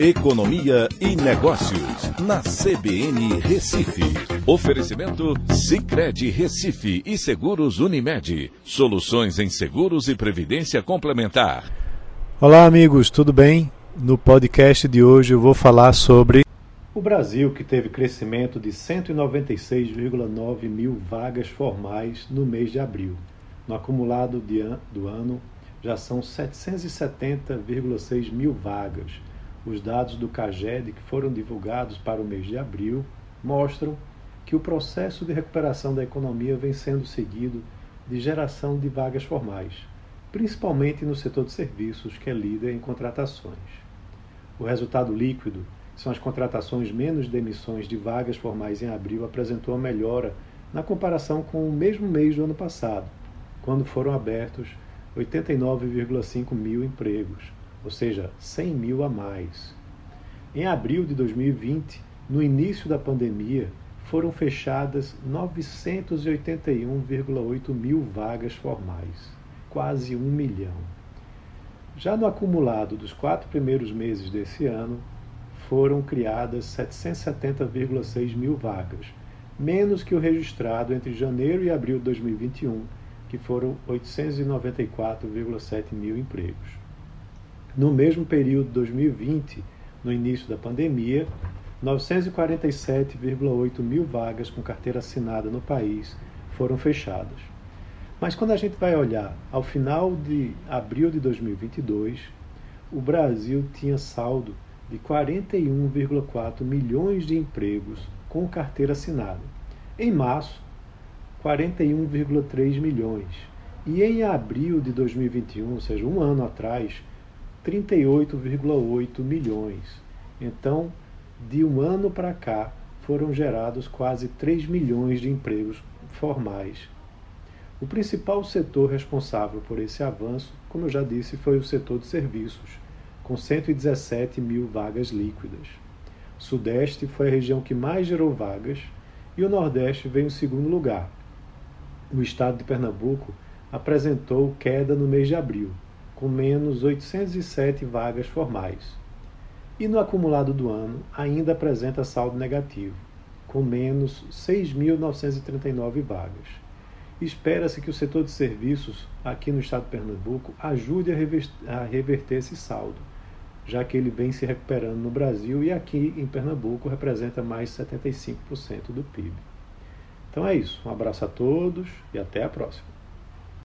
Economia e Negócios, na CBN Recife. Oferecimento Cicred Recife e Seguros Unimed. Soluções em seguros e previdência complementar. Olá, amigos, tudo bem? No podcast de hoje eu vou falar sobre o Brasil, que teve crescimento de 196,9 mil vagas formais no mês de abril. No acumulado an do ano, já são 770,6 mil vagas os dados do CAGED que foram divulgados para o mês de abril mostram que o processo de recuperação da economia vem sendo seguido de geração de vagas formais, principalmente no setor de serviços, que é líder em contratações. O resultado líquido, são as contratações menos demissões de vagas formais em abril, apresentou melhora na comparação com o mesmo mês do ano passado, quando foram abertos 89,5 mil empregos, ou seja, 100 mil a mais. Em abril de 2020, no início da pandemia, foram fechadas 981,8 mil vagas formais, quase um milhão. Já no acumulado dos quatro primeiros meses desse ano, foram criadas 770,6 mil vagas, menos que o registrado entre janeiro e abril de 2021, que foram 894,7 mil empregos. No mesmo período de 2020, no início da pandemia, 947,8 mil vagas com carteira assinada no país foram fechadas. Mas quando a gente vai olhar ao final de abril de 2022, o Brasil tinha saldo de 41,4 milhões de empregos com carteira assinada. Em março, 41,3 milhões. E em abril de 2021, ou seja, um ano atrás, 38,8 milhões. Então, de um ano para cá, foram gerados quase 3 milhões de empregos formais. O principal setor responsável por esse avanço, como eu já disse, foi o setor de serviços, com 117 mil vagas líquidas. Sudeste foi a região que mais gerou vagas e o Nordeste veio em segundo lugar. O estado de Pernambuco apresentou queda no mês de abril, com menos 807 vagas formais. E no acumulado do ano ainda apresenta saldo negativo, com menos 6.939 vagas. Espera-se que o setor de serviços aqui no estado de Pernambuco ajude a reverter esse saldo, já que ele vem se recuperando no Brasil e aqui em Pernambuco representa mais 75% do PIB. Então é isso. Um abraço a todos e até a próxima.